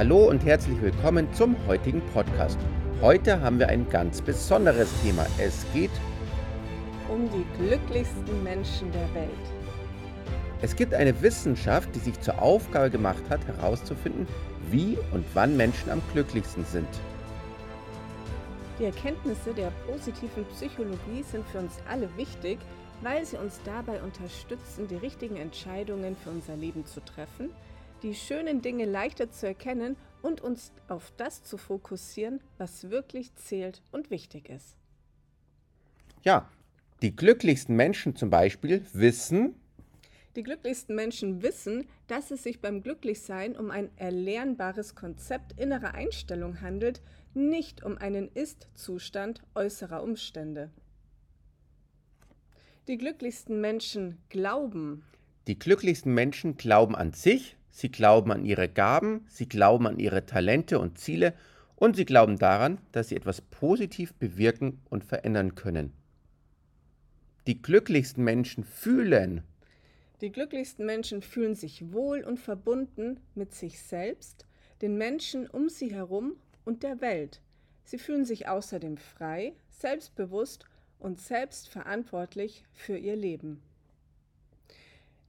Hallo und herzlich willkommen zum heutigen Podcast. Heute haben wir ein ganz besonderes Thema. Es geht um die glücklichsten Menschen der Welt. Es gibt eine Wissenschaft, die sich zur Aufgabe gemacht hat, herauszufinden, wie und wann Menschen am glücklichsten sind. Die Erkenntnisse der positiven Psychologie sind für uns alle wichtig, weil sie uns dabei unterstützen, die richtigen Entscheidungen für unser Leben zu treffen, die schönen Dinge leichter zu erkennen und uns auf das zu fokussieren, was wirklich zählt und wichtig ist. Ja, die glücklichsten Menschen zum Beispiel wissen, die glücklichsten Menschen wissen, dass es sich beim Glücklichsein um ein erlernbares Konzept innerer Einstellung handelt, nicht um einen Ist-Zustand äußerer Umstände. Die glücklichsten Menschen glauben. Die glücklichsten Menschen glauben an sich, sie glauben an ihre Gaben, sie glauben an ihre Talente und Ziele und sie glauben daran, dass sie etwas positiv bewirken und verändern können. Die glücklichsten Menschen fühlen. Die glücklichsten Menschen fühlen sich wohl und verbunden mit sich selbst, den Menschen um sie herum und der Welt. Sie fühlen sich außerdem frei, selbstbewusst und selbstverantwortlich für ihr Leben.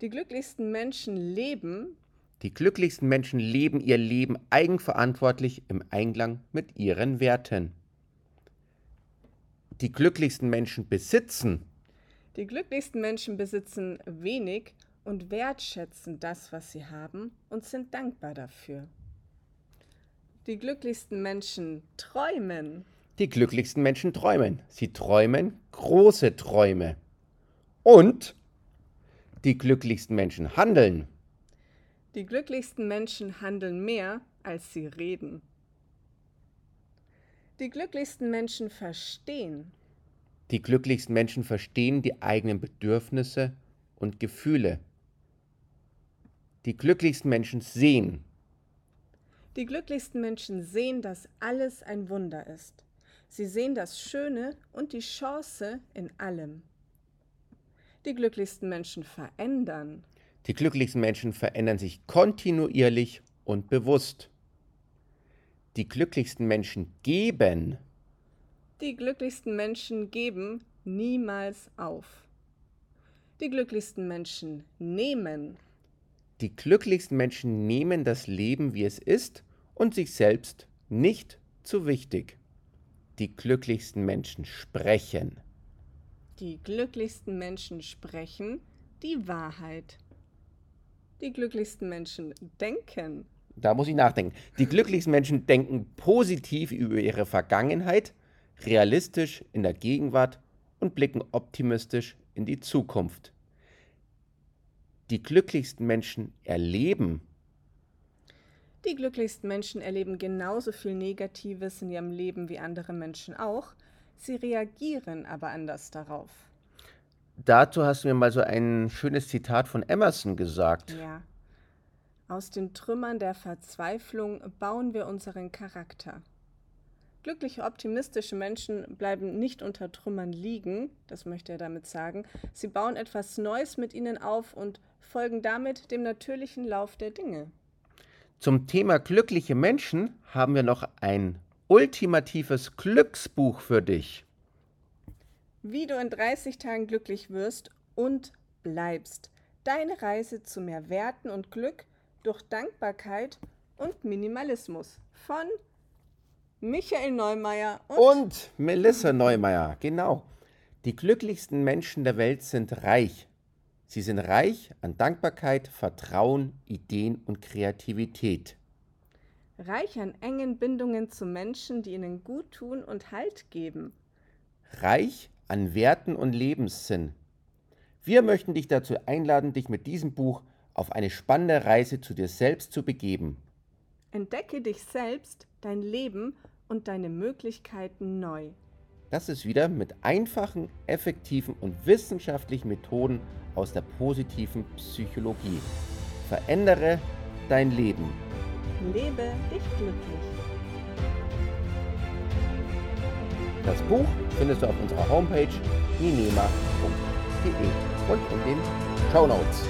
Die glücklichsten Menschen leben. Die glücklichsten Menschen leben ihr Leben eigenverantwortlich im Einklang mit ihren Werten. Die glücklichsten Menschen besitzen. Die glücklichsten Menschen besitzen wenig und wertschätzen das, was sie haben und sind dankbar dafür. Die glücklichsten Menschen träumen. Die glücklichsten Menschen träumen. Sie träumen große Träume. Und die glücklichsten Menschen handeln. Die glücklichsten Menschen handeln mehr, als sie reden. Die glücklichsten Menschen verstehen. Die glücklichsten Menschen verstehen die eigenen Bedürfnisse und Gefühle. Die glücklichsten Menschen sehen. Die glücklichsten Menschen sehen, dass alles ein Wunder ist. Sie sehen das Schöne und die Chance in allem. Die glücklichsten Menschen verändern. Die glücklichsten Menschen verändern sich kontinuierlich und bewusst. Die glücklichsten Menschen geben. Die glücklichsten Menschen geben niemals auf. Die glücklichsten Menschen nehmen. Die glücklichsten Menschen nehmen das Leben, wie es ist, und sich selbst nicht zu wichtig. Die glücklichsten Menschen sprechen. Die glücklichsten Menschen sprechen die Wahrheit. Die glücklichsten Menschen denken. Da muss ich nachdenken. Die glücklichsten Menschen denken positiv über ihre Vergangenheit realistisch in der Gegenwart und blicken optimistisch in die Zukunft. Die glücklichsten Menschen erleben. Die glücklichsten Menschen erleben genauso viel Negatives in ihrem Leben wie andere Menschen auch. Sie reagieren aber anders darauf. Dazu hast du mir mal so ein schönes Zitat von Emerson gesagt. Ja. Aus den Trümmern der Verzweiflung bauen wir unseren Charakter. Glückliche, optimistische Menschen bleiben nicht unter Trümmern liegen, das möchte er damit sagen. Sie bauen etwas Neues mit ihnen auf und folgen damit dem natürlichen Lauf der Dinge. Zum Thema glückliche Menschen haben wir noch ein ultimatives Glücksbuch für dich. Wie du in 30 Tagen glücklich wirst und bleibst. Deine Reise zu mehr Werten und Glück durch Dankbarkeit und Minimalismus von Michael Neumeier und, und Melissa Neumeier, genau. Die glücklichsten Menschen der Welt sind reich. Sie sind reich an Dankbarkeit, Vertrauen, Ideen und Kreativität. Reich an engen Bindungen zu Menschen, die ihnen gut tun und Halt geben. Reich an Werten und Lebenssinn. Wir möchten dich dazu einladen, dich mit diesem Buch auf eine spannende Reise zu dir selbst zu begeben. Entdecke dich selbst, dein Leben und deine Möglichkeiten neu. Das ist wieder mit einfachen, effektiven und wissenschaftlichen Methoden aus der positiven Psychologie. Verändere dein Leben. Lebe dich glücklich. Das Buch findest du auf unserer Homepage ninema.de und in den Show Notes.